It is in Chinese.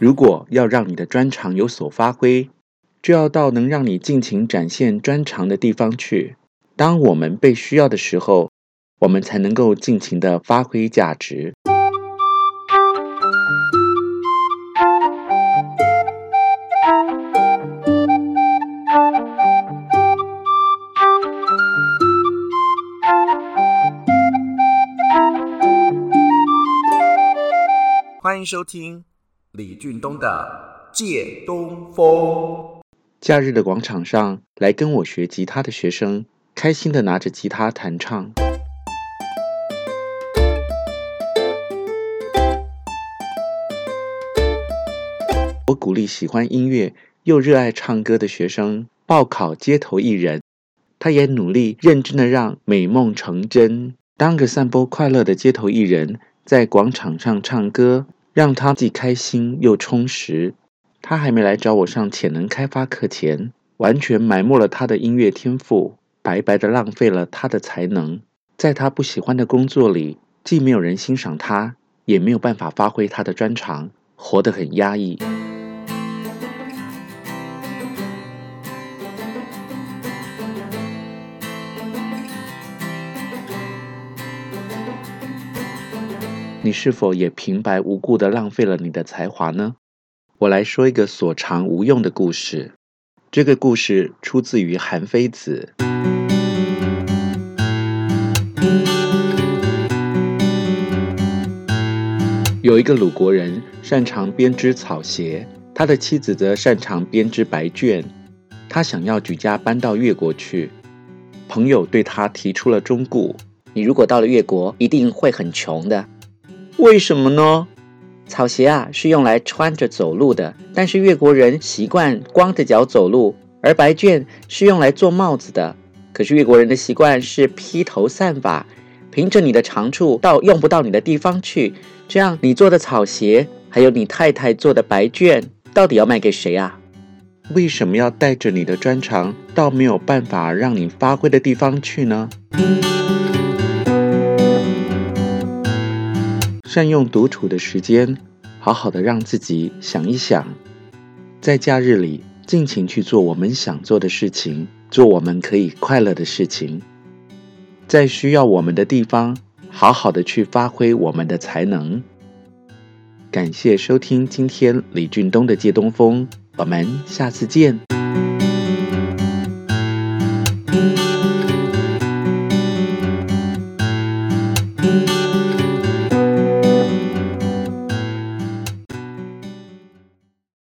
如果要让你的专长有所发挥，就要到能让你尽情展现专长的地方去。当我们被需要的时候，我们才能够尽情的发挥价值。欢迎收听李俊东的《借东风》。假日的广场上，来跟我学吉他的学生，开心的拿着吉他弹唱。我鼓励喜欢音乐又热爱唱歌的学生报考街头艺人，他也努力认真的让美梦成真，当个散播快乐的街头艺人，在广场上唱歌，让他既开心又充实。他还没来找我上潜能开发课前，完全埋没了他的音乐天赋。白白的浪费了他的才能，在他不喜欢的工作里，既没有人欣赏他，也没有办法发挥他的专长，活得很压抑。你是否也平白无故的浪费了你的才华呢？我来说一个所长无用的故事。这个故事出自于韩非子。有一个鲁国人擅长编织草鞋，他的妻子则擅长编织白绢。他想要举家搬到越国去，朋友对他提出了忠告：你如果到了越国，一定会很穷的。为什么呢？草鞋啊是用来穿着走路的，但是越国人习惯光着脚走路，而白绢是用来做帽子的。可是越国人的习惯是披头散发。凭着你的长处到用不到你的地方去，这样你做的草鞋，还有你太太做的白绢，到底要卖给谁啊？为什么要带着你的专长到没有办法让你发挥的地方去呢？善用独处的时间，好好的让自己想一想，在假日里尽情去做我们想做的事情，做我们可以快乐的事情。在需要我们的地方，好好的去发挥我们的才能。感谢收听今天李俊东的借东风，我们下次见。